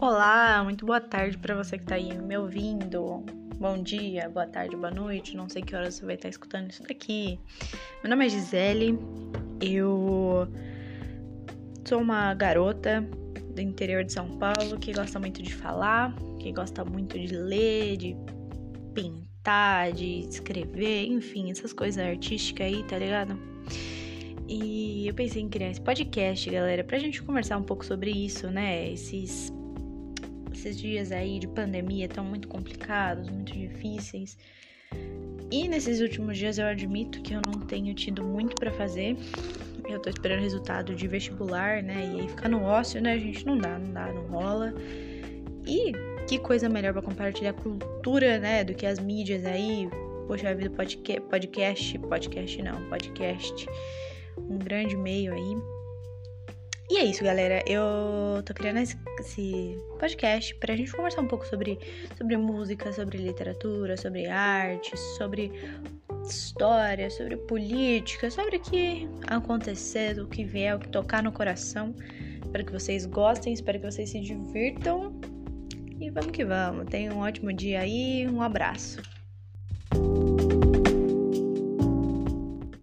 Olá, muito boa tarde para você que está aí me ouvindo. Bom dia, boa tarde, boa noite. Não sei que horas você vai estar escutando isso daqui. Meu nome é Gisele. Eu sou uma garota do interior de São Paulo que gosta muito de falar, que gosta muito de ler, de pintar, de escrever, enfim, essas coisas artísticas aí, tá ligado? E eu pensei em criar esse podcast, galera, pra gente conversar um pouco sobre isso, né? Esses esses dias aí de pandemia estão muito complicados, muito difíceis. E nesses últimos dias eu admito que eu não tenho tido muito para fazer. Eu tô esperando resultado de vestibular, né? E aí ficar no ócio, né, gente? Não dá, não dá, não rola. E que coisa melhor para compartilhar cultura, né? Do que as mídias aí. Poxa vida, podcast, podcast não, podcast. Um grande meio aí e é isso, galera. Eu tô criando esse, podcast pra gente conversar um pouco sobre, sobre música, sobre literatura, sobre arte, sobre história, sobre política, sobre o que acontecer, o que vier, o que tocar no coração. Espero que vocês gostem, espero que vocês se divirtam. E vamos que vamos. Tenham um ótimo dia aí, um abraço.